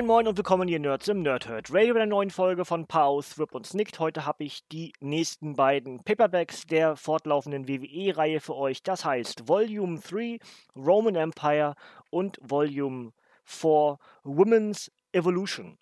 Moin Moin und willkommen hier Nerds im Nerdhurt Radio bei der neuen Folge von Pause, Rip und Snicked. Heute habe ich die nächsten beiden Paperbacks der fortlaufenden WWE-Reihe für euch. Das heißt Volume 3 Roman Empire und Volume 4 Women's Evolution.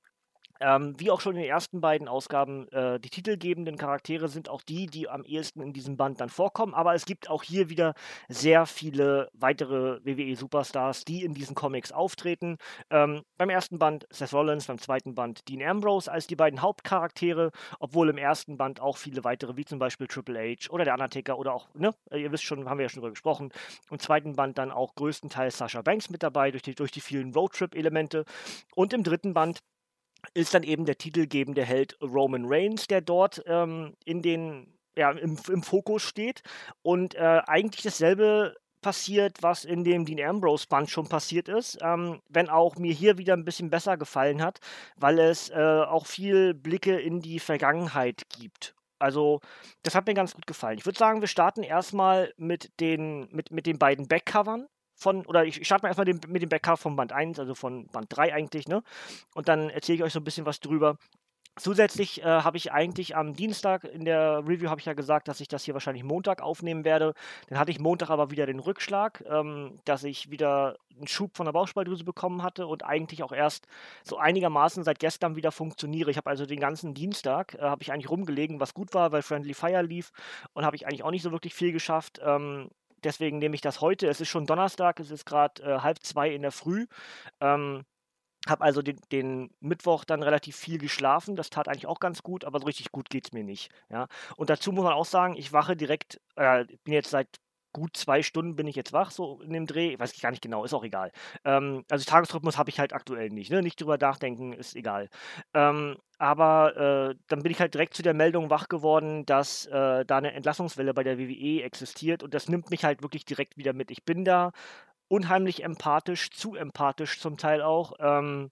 Ähm, wie auch schon in den ersten beiden Ausgaben, äh, die titelgebenden Charaktere sind auch die, die am ehesten in diesem Band dann vorkommen. Aber es gibt auch hier wieder sehr viele weitere WWE-Superstars, die in diesen Comics auftreten. Ähm, beim ersten Band Seth Rollins, beim zweiten Band Dean Ambrose als die beiden Hauptcharaktere, obwohl im ersten Band auch viele weitere, wie zum Beispiel Triple H oder der Undertaker oder auch, ne, ihr wisst schon, haben wir ja schon drüber gesprochen. Im zweiten Band dann auch größtenteils Sasha Banks mit dabei durch die, durch die vielen Roadtrip-Elemente. Und im dritten Band ist dann eben der titelgebende Held Roman Reigns, der dort ähm, in den, ja, im, im Fokus steht und äh, eigentlich dasselbe passiert, was in dem Dean Ambrose Band schon passiert ist, ähm, wenn auch mir hier wieder ein bisschen besser gefallen hat, weil es äh, auch viel Blicke in die Vergangenheit gibt. Also, das hat mir ganz gut gefallen. Ich würde sagen, wir starten erstmal mit den, mit, mit den beiden Backcovern von, oder ich starte mal erstmal den, mit dem Backup von Band 1, also von Band 3 eigentlich, ne? Und dann erzähle ich euch so ein bisschen was drüber. Zusätzlich äh, habe ich eigentlich am Dienstag in der Review habe ich ja gesagt, dass ich das hier wahrscheinlich Montag aufnehmen werde. Dann hatte ich Montag aber wieder den Rückschlag, ähm, dass ich wieder einen Schub von der Bauchspeicheldrüse bekommen hatte und eigentlich auch erst so einigermaßen seit gestern wieder funktioniere. Ich habe also den ganzen Dienstag äh, habe ich eigentlich rumgelegen, was gut war, weil Friendly Fire lief und habe ich eigentlich auch nicht so wirklich viel geschafft. Ähm, deswegen nehme ich das heute. Es ist schon Donnerstag, es ist gerade äh, halb zwei in der Früh. Ähm, habe also den, den, Mittwoch dann relativ viel geschlafen. Das tat eigentlich auch ganz gut, aber so richtig gut geht es mir nicht. Ja? Und dazu muss man auch sagen, ich wache direkt, äh, bin jetzt seit gut zwei Stunden bin ich jetzt wach, so in dem Dreh. Ich weiß ich gar nicht genau, ist auch egal. Ähm, also Tagesrhythmus habe ich halt aktuell nicht. Ne? Nicht drüber nachdenken, ist egal. Ähm, aber äh, dann bin ich halt direkt zu der Meldung wach geworden, dass äh, da eine Entlassungswelle bei der WWE existiert und das nimmt mich halt wirklich direkt wieder mit. Ich bin da unheimlich empathisch, zu empathisch zum Teil auch. Ähm,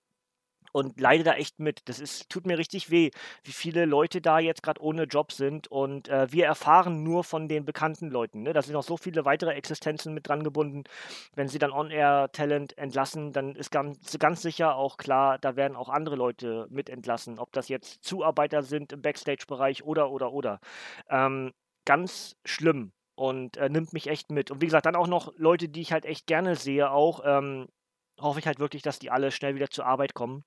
und leide da echt mit. Das ist, tut mir richtig weh, wie viele Leute da jetzt gerade ohne Job sind. Und äh, wir erfahren nur von den bekannten Leuten. Ne? Da sind noch so viele weitere Existenzen mit dran gebunden. Wenn sie dann On-Air-Talent entlassen, dann ist ganz, ganz sicher auch klar, da werden auch andere Leute mit entlassen. Ob das jetzt Zuarbeiter sind im Backstage-Bereich oder, oder, oder. Ähm, ganz schlimm und äh, nimmt mich echt mit. Und wie gesagt, dann auch noch Leute, die ich halt echt gerne sehe, auch. Ähm, hoffe ich halt wirklich, dass die alle schnell wieder zur Arbeit kommen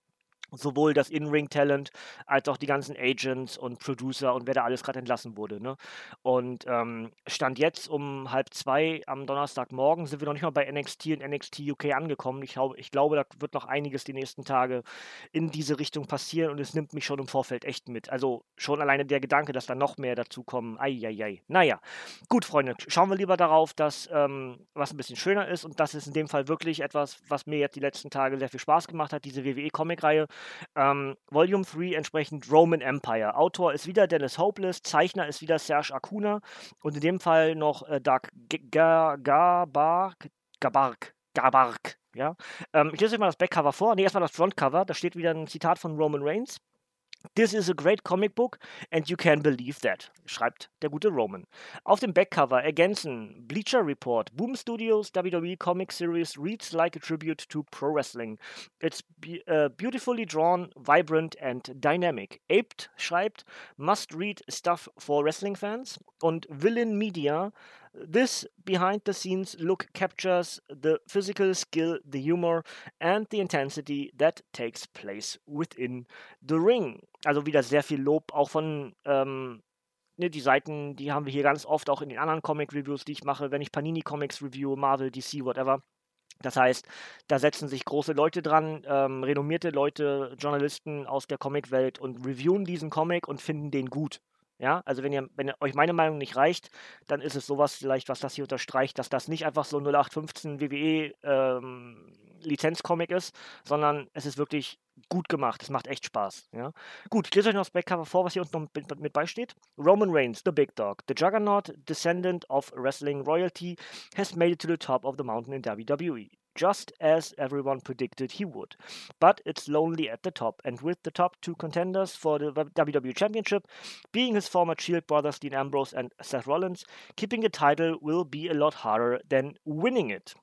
sowohl das In-Ring-Talent als auch die ganzen Agents und Producer und wer da alles gerade entlassen wurde. Ne? Und ähm, Stand jetzt um halb zwei am Donnerstagmorgen sind wir noch nicht mal bei NXT und NXT UK angekommen. Ich, ich glaube, da wird noch einiges die nächsten Tage in diese Richtung passieren und es nimmt mich schon im Vorfeld echt mit. Also schon alleine der Gedanke, dass da noch mehr dazu kommen. Eieiei. Naja, gut, Freunde, schauen wir lieber darauf, dass ähm, was ein bisschen schöner ist und das ist in dem Fall wirklich etwas, was mir jetzt die letzten Tage sehr viel Spaß gemacht hat, diese WWE-Comic-Reihe. Ähm, Volume 3 entsprechend Roman Empire. Autor ist wieder Dennis Hopeless, Zeichner ist wieder Serge Acuna und in dem Fall noch äh, Doug Gabark. Gabark. Gabark. Ja? Ähm, ich lese euch mal das Backcover vor. Ne, erstmal das Frontcover. Da steht wieder ein Zitat von Roman Reigns. This is a great comic book and you can believe that, schreibt der gute Roman. Auf dem Backcover ergänzen Bleacher Report, Boom Studios WWE Comic Series reads like a tribute to pro wrestling. It's be uh, beautifully drawn, vibrant and dynamic. Aped schreibt, must read stuff for wrestling fans. Und Villain Media This behind the scenes look captures the physical skill, the humor and the intensity that takes place within the ring. Also wieder sehr viel Lob auch von ähm, ne, die Seiten, die haben wir hier ganz oft auch in den anderen Comic Reviews, die ich mache, wenn ich Panini Comics review, Marvel, DC, whatever. Das heißt, da setzen sich große Leute dran, ähm, renommierte Leute, Journalisten aus der Comicwelt und reviewen diesen Comic und finden den gut. Ja, also wenn ihr, wenn euch meine Meinung nicht reicht, dann ist es sowas vielleicht, was das hier unterstreicht, dass das nicht einfach so 0815 WWE ähm, Lizenzcomic ist, sondern es ist wirklich gut gemacht. Es macht echt Spaß. Ja? Gut, ich lese euch noch das Backcover vor, was hier unten noch mit, mit beisteht. Roman Reigns, the big dog, the juggernaut, descendant of wrestling royalty, has made it to the top of the mountain in WWE. Just as everyone predicted he would. But it's lonely at the top, and with the top two contenders for the WWE Championship being his former Shield brothers Dean Ambrose and Seth Rollins, keeping the title will be a lot harder than winning it.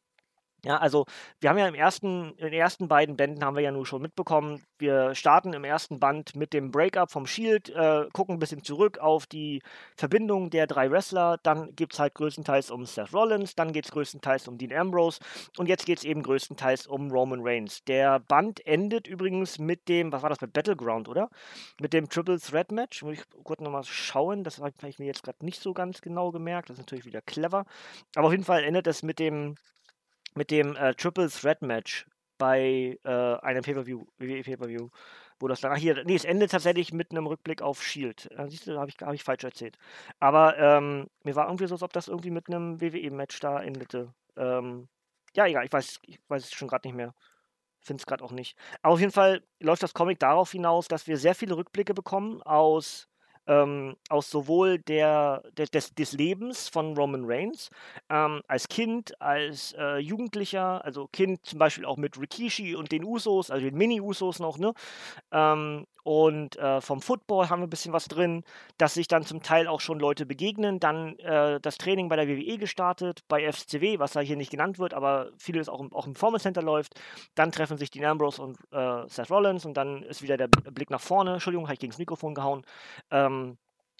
Ja, also wir haben ja im ersten, in den ersten beiden Bänden haben wir ja nur schon mitbekommen, wir starten im ersten Band mit dem Breakup vom Shield, äh, gucken ein bisschen zurück auf die Verbindung der drei Wrestler, dann geht es halt größtenteils um Seth Rollins, dann geht es größtenteils um Dean Ambrose und jetzt geht es eben größtenteils um Roman Reigns. Der Band endet übrigens mit dem, was war das bei Battleground, oder? Mit dem Triple Threat Match. Muss ich kurz nochmal schauen, das habe ich mir jetzt gerade nicht so ganz genau gemerkt, das ist natürlich wieder clever. Aber auf jeden Fall endet es mit dem mit dem äh, Triple Threat Match bei äh, einem Pay-Per-View, WWE Pay-Per-View, wo das dann, ach hier, nee, es endet tatsächlich mit einem Rückblick auf Shield. Äh, siehst du, habe ich, hab ich falsch erzählt. Aber ähm, mir war irgendwie so, als ob das irgendwie mit einem WWE-Match da endete. Ähm, ja, egal, ich weiß, ich weiß es schon gerade nicht mehr. Finde es gerade auch nicht. Aber auf jeden Fall läuft das Comic darauf hinaus, dass wir sehr viele Rückblicke bekommen aus ähm, aus sowohl der, der, des, des Lebens von Roman Reigns ähm, als Kind, als äh, Jugendlicher, also Kind zum Beispiel auch mit Rikishi und den Usos, also den Mini-Usos noch, ne? Ähm, und äh, vom Football haben wir ein bisschen was drin, dass sich dann zum Teil auch schon Leute begegnen. Dann äh, das Training bei der WWE gestartet, bei FCW, was da hier nicht genannt wird, aber vieles auch im, auch im Performance Center läuft. Dann treffen sich Dean Ambrose und äh, Seth Rollins und dann ist wieder der Blick nach vorne. Entschuldigung, habe ich gegen das Mikrofon gehauen. Ähm,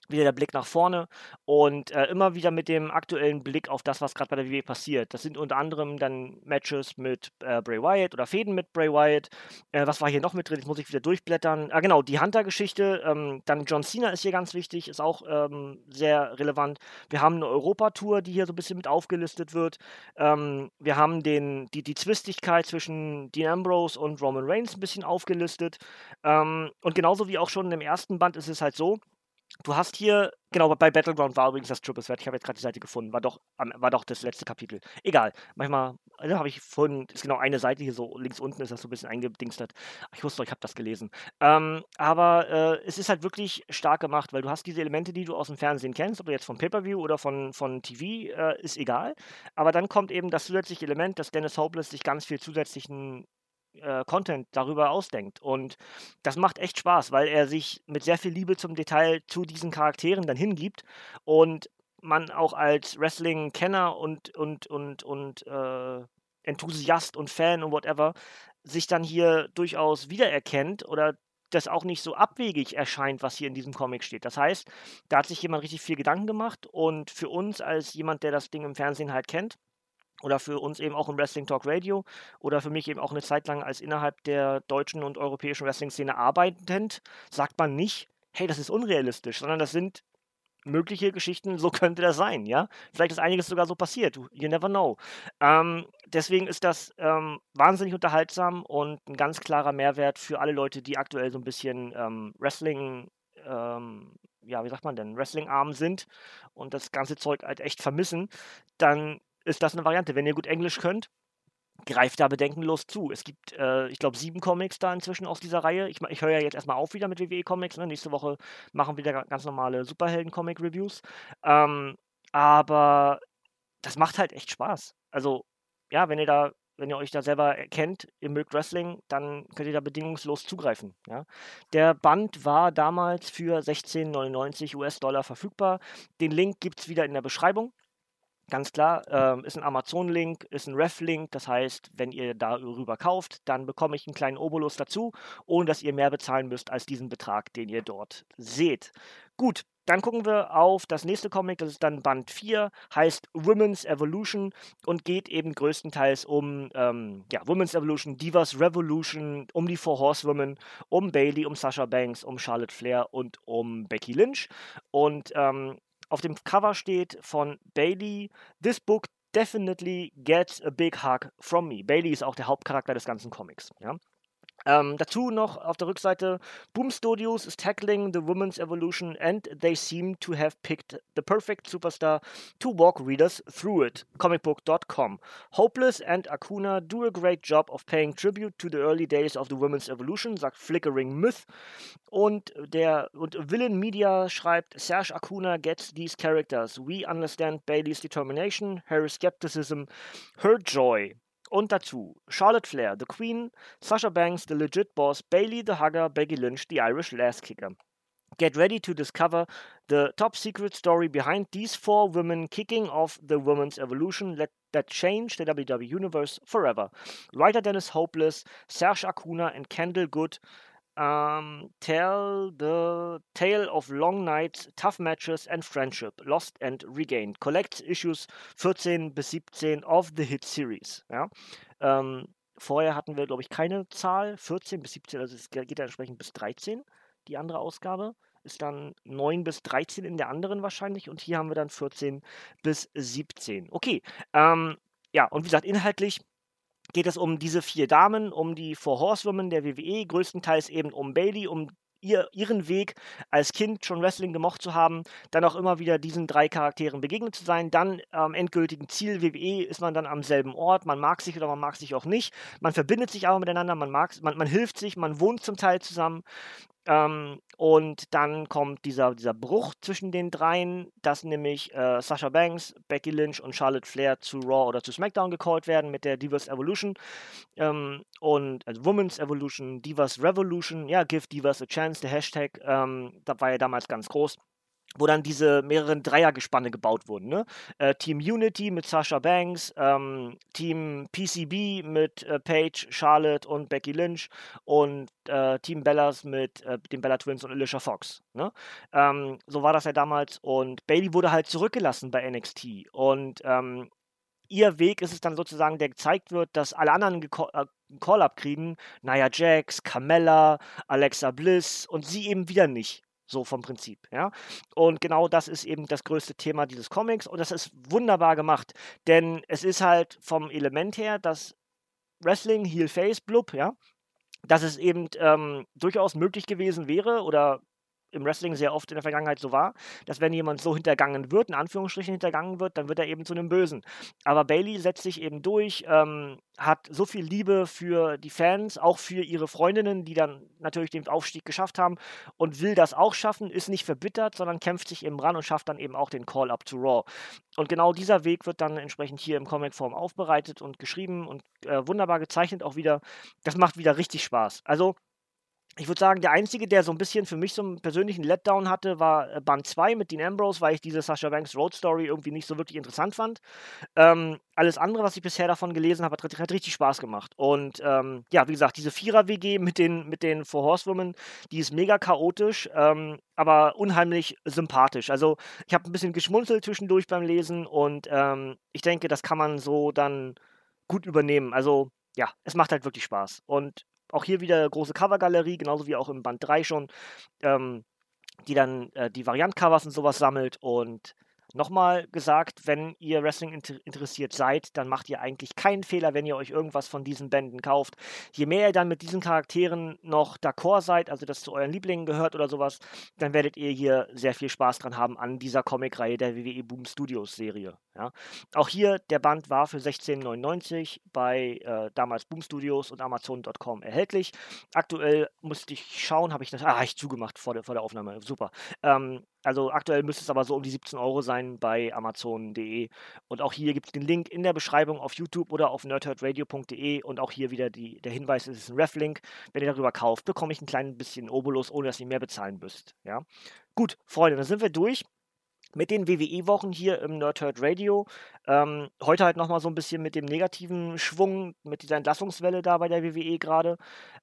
wieder der Blick nach vorne und äh, immer wieder mit dem aktuellen Blick auf das, was gerade bei der WWE passiert. Das sind unter anderem dann Matches mit äh, Bray Wyatt oder Fäden mit Bray Wyatt. Äh, was war hier noch mit drin? Jetzt muss ich wieder durchblättern. Ah, genau, die Hunter-Geschichte. Ähm, dann John Cena ist hier ganz wichtig, ist auch ähm, sehr relevant. Wir haben eine Europatour, die hier so ein bisschen mit aufgelistet wird. Ähm, wir haben den, die, die Zwistigkeit zwischen Dean Ambrose und Roman Reigns ein bisschen aufgelistet. Ähm, und genauso wie auch schon im ersten Band ist es halt so, Du hast hier, genau, bei Battleground war übrigens das Triple Threat. Ich habe jetzt gerade die Seite gefunden. War doch, war doch das letzte Kapitel. Egal. Manchmal also habe ich vorhin, ist genau eine Seite hier so links unten, ist das so ein bisschen eingedingstert. Ich wusste, ich habe das gelesen. Ähm, aber äh, es ist halt wirklich stark gemacht, weil du hast diese Elemente, die du aus dem Fernsehen kennst, ob jetzt von Pay-Per-View oder von, von TV, äh, ist egal. Aber dann kommt eben das zusätzliche Element, dass Dennis Hopeless sich ganz viel zusätzlichen äh, Content darüber ausdenkt. Und das macht echt Spaß, weil er sich mit sehr viel Liebe zum Detail zu diesen Charakteren dann hingibt und man auch als Wrestling-Kenner und, und, und, und äh, Enthusiast und Fan und whatever sich dann hier durchaus wiedererkennt oder das auch nicht so abwegig erscheint, was hier in diesem Comic steht. Das heißt, da hat sich jemand richtig viel Gedanken gemacht und für uns als jemand, der das Ding im Fernsehen halt kennt, oder für uns eben auch im Wrestling Talk Radio oder für mich eben auch eine Zeit lang als innerhalb der deutschen und europäischen Wrestling-Szene arbeitend, sagt man nicht, hey, das ist unrealistisch, sondern das sind mögliche Geschichten, so könnte das sein, ja. Vielleicht ist einiges sogar so passiert, you never know. Ähm, deswegen ist das ähm, wahnsinnig unterhaltsam und ein ganz klarer Mehrwert für alle Leute, die aktuell so ein bisschen ähm, Wrestling, ähm, ja, wie sagt man denn, Wrestling-arm sind und das ganze Zeug halt echt vermissen, dann ist das eine Variante. Wenn ihr gut Englisch könnt, greift da bedenkenlos zu. Es gibt, äh, ich glaube, sieben Comics da inzwischen aus dieser Reihe. Ich, ich höre ja jetzt erstmal auf wieder mit WWE-Comics. Ne? Nächste Woche machen wir wieder ganz normale Superhelden-Comic-Reviews. Ähm, aber das macht halt echt Spaß. Also, ja, wenn ihr da, wenn ihr euch da selber kennt, ihr mögt Wrestling, dann könnt ihr da bedingungslos zugreifen. Ja? Der Band war damals für 16,99 US-Dollar verfügbar. Den Link gibt es wieder in der Beschreibung. Ganz klar, ähm, ist ein Amazon-Link, ist ein Ref-Link. Das heißt, wenn ihr darüber kauft, dann bekomme ich einen kleinen Obolus dazu, ohne dass ihr mehr bezahlen müsst als diesen Betrag, den ihr dort seht. Gut, dann gucken wir auf das nächste Comic, das ist dann Band 4, heißt Women's Evolution und geht eben größtenteils um ähm, ja, Women's Evolution, Divas Revolution, um die Four Horsewomen, um Bailey, um Sasha Banks, um Charlotte Flair und um Becky Lynch. Und ähm, auf dem Cover steht von Bailey, This book definitely gets a big hug from me. Bailey ist auch der Hauptcharakter des ganzen Comics. Ja? Ähm, dazu noch auf der Rückseite, Boom Studios is tackling the women's evolution and they seem to have picked the perfect superstar to walk readers through it. Comicbook.com. Hopeless and Akuna do a great job of paying tribute to the early days of the women's evolution, sagt Flickering Myth. Und der und Villain Media schreibt, Serge Akuna gets these characters. We understand Bailey's determination, her skepticism, her joy. Und dazu Charlotte Flair, The Queen, Sasha Banks, The Legit Boss, Bailey, The Hugger, Becky Lynch, The Irish Last Kicker. Get ready to discover the top secret story behind these four women kicking off the women's evolution that, that changed the WWE Universe forever. Writer Dennis Hopeless, Serge Acuna, and Kendall Good um, tell the tale of long nights, tough matches and friendship, lost and regained. Collects Issues 14 bis 17 of the Hit Series. Ja? Ähm, vorher hatten wir, glaube ich, keine Zahl, 14 bis 17, also es geht ja entsprechend bis 13, die andere Ausgabe. Ist dann 9 bis 13 in der anderen wahrscheinlich und hier haben wir dann 14 bis 17. Okay, ähm, ja, und wie gesagt, inhaltlich geht es um diese vier Damen, um die Four Horsewomen der WWE, größtenteils eben um Bailey, um ihr, ihren Weg als Kind schon Wrestling gemocht zu haben, dann auch immer wieder diesen drei Charakteren begegnet zu sein. Dann am endgültigen Ziel WWE ist man dann am selben Ort. Man mag sich oder man mag sich auch nicht. Man verbindet sich aber miteinander, man mag, man, man hilft sich, man wohnt zum Teil zusammen. Ähm, und dann kommt dieser, dieser Bruch zwischen den dreien, dass nämlich äh, Sasha Banks, Becky Lynch und Charlotte Flair zu Raw oder zu SmackDown gecallt werden mit der Divas Evolution. Ähm, und also Women's Evolution, Divas Revolution, ja, give Divas a chance, der Hashtag, ähm, das war ja damals ganz groß wo dann diese mehreren Dreiergespanne gebaut wurden. Ne? Äh, Team Unity mit Sasha Banks, ähm, Team PCB mit äh, Paige, Charlotte und Becky Lynch und äh, Team Bellas mit äh, den Bella Twins und Alicia Fox. Ne? Ähm, so war das ja damals und Bailey wurde halt zurückgelassen bei NXT und ähm, ihr Weg ist es dann sozusagen, der gezeigt wird, dass alle anderen äh, Call-Up kriegen, Nia Jax, Carmella, Alexa Bliss und sie eben wieder nicht. So vom Prinzip, ja. Und genau das ist eben das größte Thema dieses Comics und das ist wunderbar gemacht, denn es ist halt vom Element her, dass Wrestling, Heel Face, Blub, ja, dass es eben ähm, durchaus möglich gewesen wäre oder im Wrestling sehr oft in der Vergangenheit so war, dass wenn jemand so hintergangen wird, in Anführungsstrichen hintergangen wird, dann wird er eben zu einem Bösen. Aber Bailey setzt sich eben durch, ähm, hat so viel Liebe für die Fans, auch für ihre Freundinnen, die dann natürlich den Aufstieg geschafft haben und will das auch schaffen, ist nicht verbittert, sondern kämpft sich eben ran und schafft dann eben auch den Call-Up to Raw. Und genau dieser Weg wird dann entsprechend hier im Comicform aufbereitet und geschrieben und äh, wunderbar gezeichnet auch wieder. Das macht wieder richtig Spaß. Also ich würde sagen, der einzige, der so ein bisschen für mich so einen persönlichen Letdown hatte, war äh, Band 2 mit Dean Ambrose, weil ich diese Sasha Banks Road Story irgendwie nicht so wirklich interessant fand. Ähm, alles andere, was ich bisher davon gelesen habe, hat, hat richtig Spaß gemacht. Und ähm, ja, wie gesagt, diese Vierer-WG mit den, mit den Four Horsewomen, die ist mega chaotisch, ähm, aber unheimlich sympathisch. Also ich habe ein bisschen geschmunzelt zwischendurch beim Lesen und ähm, ich denke, das kann man so dann gut übernehmen. Also ja, es macht halt wirklich Spaß. Und auch hier wieder große Covergalerie, genauso wie auch im Band 3 schon, ähm, die dann äh, die Variant-Covers und sowas sammelt und Nochmal gesagt, wenn ihr Wrestling inter interessiert seid, dann macht ihr eigentlich keinen Fehler, wenn ihr euch irgendwas von diesen Bänden kauft. Je mehr ihr dann mit diesen Charakteren noch d'accord seid, also das zu euren Lieblingen gehört oder sowas, dann werdet ihr hier sehr viel Spaß dran haben an dieser Comicreihe der WWE Boom Studios Serie. Ja. Auch hier, der Band war für 16,99 bei äh, damals Boom Studios und Amazon.com erhältlich. Aktuell musste ich schauen, habe ich das, ah, ich zugemacht vor der, vor der Aufnahme, super. Ähm, also aktuell müsste es aber so um die 17 Euro sein bei Amazon.de. Und auch hier gibt es den Link in der Beschreibung auf YouTube oder auf nerdherdradio.de. Und auch hier wieder die, der Hinweis, es ist ein Reflink. Wenn ihr darüber kauft, bekomme ich ein klein bisschen Obolus, ohne dass ihr mehr bezahlen müsst. Ja? Gut, Freunde, dann sind wir durch mit den WWE-Wochen hier im Nerdherd Radio. Ähm, heute halt nochmal so ein bisschen mit dem negativen Schwung, mit dieser Entlassungswelle da bei der WWE gerade.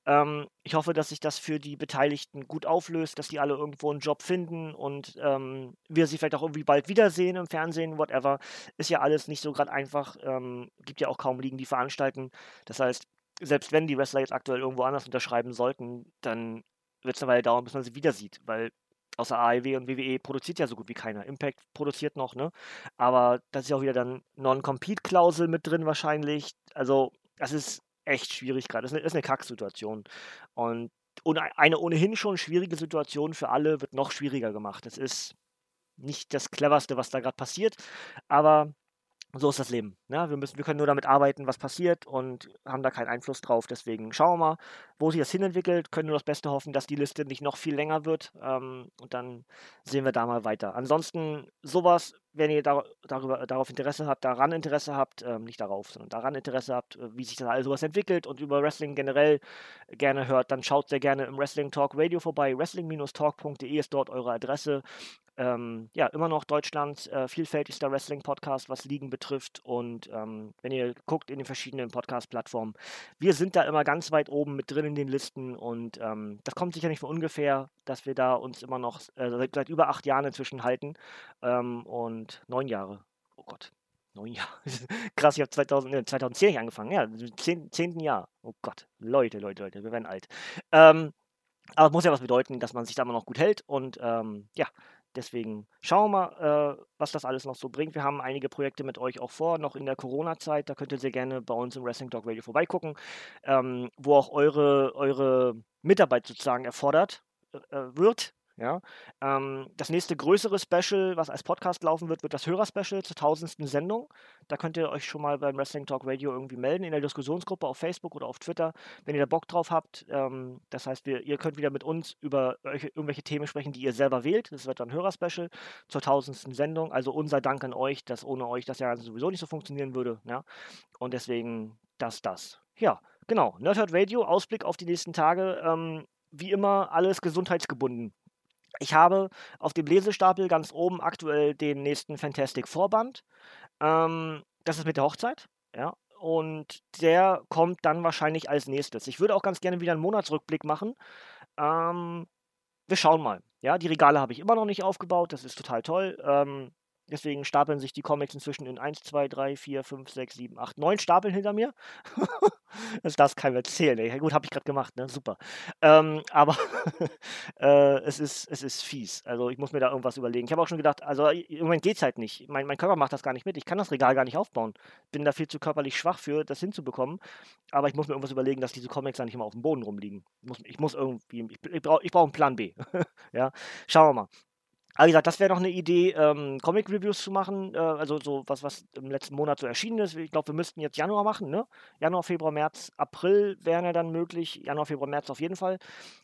Ähm, ich hoffe, dass sich das für die Beteiligten gut auflöst, dass die alle irgendwo einen Job finden und ähm, wir sie vielleicht auch irgendwie bald wiedersehen im Fernsehen, whatever. Ist ja alles nicht so gerade einfach. Ähm, gibt ja auch kaum Ligen, die veranstalten. Das heißt, selbst wenn die Wrestler jetzt aktuell irgendwo anders unterschreiben sollten, dann wird es eine Weile dauern, bis man sie wieder sieht, weil außer AEW und WWE produziert ja so gut wie keiner. Impact produziert noch, ne? Aber da ist ja auch wieder dann Non-Compete-Klausel mit drin wahrscheinlich. Also, das ist echt schwierig gerade. Das ist eine, ist eine Kacksituation. Und eine ohnehin schon schwierige Situation für alle wird noch schwieriger gemacht. Das ist nicht das Cleverste, was da gerade passiert, aber so ist das Leben. Ne? Wir, müssen, wir können nur damit arbeiten, was passiert und haben da keinen Einfluss drauf. Deswegen schauen wir mal, wo sich das hinentwickelt. Können nur das Beste hoffen, dass die Liste nicht noch viel länger wird. Ähm, und dann sehen wir da mal weiter. Ansonsten sowas, wenn ihr da, darüber, darauf Interesse habt, daran Interesse habt, ähm, nicht darauf, sondern daran Interesse habt, äh, wie sich das alles sowas entwickelt und über Wrestling generell gerne hört, dann schaut sehr gerne im Wrestling Talk Radio vorbei. Wrestling-talk.de ist dort eure Adresse ähm, ja, immer noch Deutschlands äh, vielfältigster Wrestling-Podcast, was Ligen betrifft. Und ähm, wenn ihr guckt in den verschiedenen Podcast-Plattformen, wir sind da immer ganz weit oben mit drin in den Listen. Und ähm, das kommt sicher nicht von ungefähr, dass wir da uns immer noch äh, seit, seit, über acht Jahren inzwischen halten. Ähm, und neun Jahre. Oh Gott. Neun Jahre. Krass, ich habe 2000, äh, 2010 angefangen. Ja, zehn, zehnten Jahr. Oh Gott. Leute, Leute, Leute, wir werden alt. Ähm, aber es muss ja was bedeuten, dass man sich da immer noch gut hält. Und ähm, ja, Deswegen schauen wir mal, äh, was das alles noch so bringt. Wir haben einige Projekte mit euch auch vor, noch in der Corona-Zeit. Da könnt ihr sehr gerne bei uns im Wrestling Dog Radio vorbeigucken, ähm, wo auch eure, eure Mitarbeit sozusagen erfordert äh, äh wird. Ja, ähm, das nächste größere Special, was als Podcast laufen wird, wird das Hörerspecial zur tausendsten Sendung. Da könnt ihr euch schon mal beim Wrestling Talk Radio irgendwie melden in der Diskussionsgruppe auf Facebook oder auf Twitter, wenn ihr da Bock drauf habt. Ähm, das heißt, wir, ihr könnt wieder mit uns über irgendwelche Themen sprechen, die ihr selber wählt. Das wird dann Hörerspecial zur tausendsten Sendung. Also unser Dank an euch, dass ohne euch das ja sowieso nicht so funktionieren würde. Ja? Und deswegen das, das. Ja, genau. Nerdhurt Radio, Ausblick auf die nächsten Tage. Ähm, wie immer alles gesundheitsgebunden. Ich habe auf dem Lesestapel ganz oben aktuell den nächsten Fantastic Vorband. Ähm, das ist mit der Hochzeit, ja. Und der kommt dann wahrscheinlich als nächstes. Ich würde auch ganz gerne wieder einen Monatsrückblick machen. Ähm, wir schauen mal. Ja, die Regale habe ich immer noch nicht aufgebaut. Das ist total toll. Ähm, Deswegen stapeln sich die Comics inzwischen in 1, 2, 3, 4, 5, 6, 7, 8, 9 Stapeln hinter mir. das darf keinem erzählen. Ey. Gut, habe ich gerade gemacht, ne? Super. Ähm, aber äh, es, ist, es ist fies. Also ich muss mir da irgendwas überlegen. Ich habe auch schon gedacht, also im Moment geht es halt nicht. Mein, mein Körper macht das gar nicht mit. Ich kann das Regal gar nicht aufbauen. Bin da viel zu körperlich schwach für, das hinzubekommen. Aber ich muss mir irgendwas überlegen, dass diese Comics dann nicht immer auf dem Boden rumliegen. Ich muss, ich muss irgendwie, ich, ich brauche ich brauch einen Plan B. ja, schauen wir mal. Aber wie gesagt, das wäre noch eine Idee, ähm, Comic-Reviews zu machen, äh, also so was, was im letzten Monat so erschienen ist. Ich glaube, wir müssten jetzt Januar machen, ne? Januar, Februar, März, April wären ja dann möglich. Januar, Februar, März auf jeden Fall.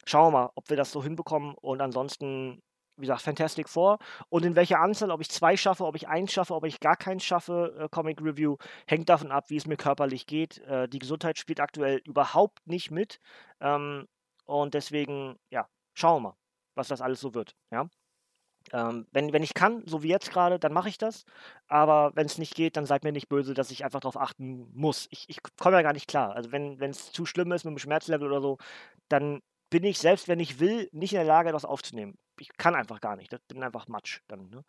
Schauen wir mal, ob wir das so hinbekommen. Und ansonsten, wie gesagt, Fantastic Four. Und in welcher Anzahl, ob ich zwei schaffe, ob ich eins schaffe, ob ich gar keins schaffe, äh, Comic Review, hängt davon ab, wie es mir körperlich geht. Äh, die Gesundheit spielt aktuell überhaupt nicht mit. Ähm, und deswegen, ja, schauen wir mal, was das alles so wird. Ja. Ähm, wenn, wenn ich kann, so wie jetzt gerade, dann mache ich das. Aber wenn es nicht geht, dann seid mir nicht böse, dass ich einfach darauf achten muss. Ich, ich komme ja gar nicht klar. Also wenn es zu schlimm ist mit dem Schmerzlevel oder so, dann bin ich, selbst wenn ich will, nicht in der Lage, das aufzunehmen. Ich kann einfach gar nicht. Das bin einfach Matsch dann. Ne?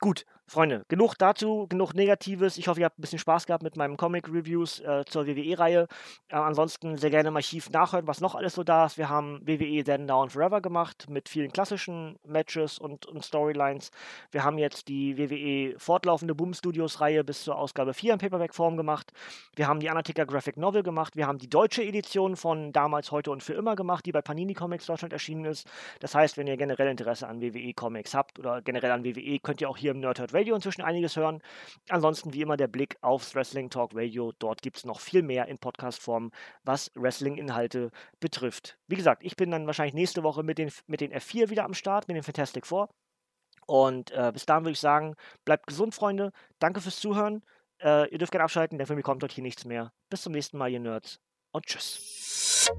Gut, Freunde, genug dazu, genug Negatives. Ich hoffe, ihr habt ein bisschen Spaß gehabt mit meinen Comic-Reviews äh, zur WWE-Reihe. Äh, ansonsten sehr gerne im Archiv nachhören, was noch alles so da ist. Wir haben WWE Then Now and Forever gemacht mit vielen klassischen Matches und, und Storylines. Wir haben jetzt die WWE fortlaufende Boom Studios-Reihe bis zur Ausgabe 4 in Paperback-Form gemacht. Wir haben die Undertaker Graphic Novel gemacht. Wir haben die deutsche Edition von damals, heute und für immer gemacht, die bei Panini Comics Deutschland erschienen ist. Das heißt, wenn ihr generell Interesse an WWE-Comics habt oder generell an WWE, könnt ihr auch hier hier im Nerdhurt Radio inzwischen einiges hören. Ansonsten wie immer der Blick aufs Wrestling Talk Radio. Dort gibt es noch viel mehr in Podcast-Form, was Wrestling-Inhalte betrifft. Wie gesagt, ich bin dann wahrscheinlich nächste Woche mit den, mit den F4 wieder am Start, mit dem Fantastic Four. Und äh, bis dahin würde ich sagen, bleibt gesund, Freunde. Danke fürs Zuhören. Äh, ihr dürft gerne abschalten, denn für mich kommt dort hier nichts mehr. Bis zum nächsten Mal, ihr Nerds. Und tschüss.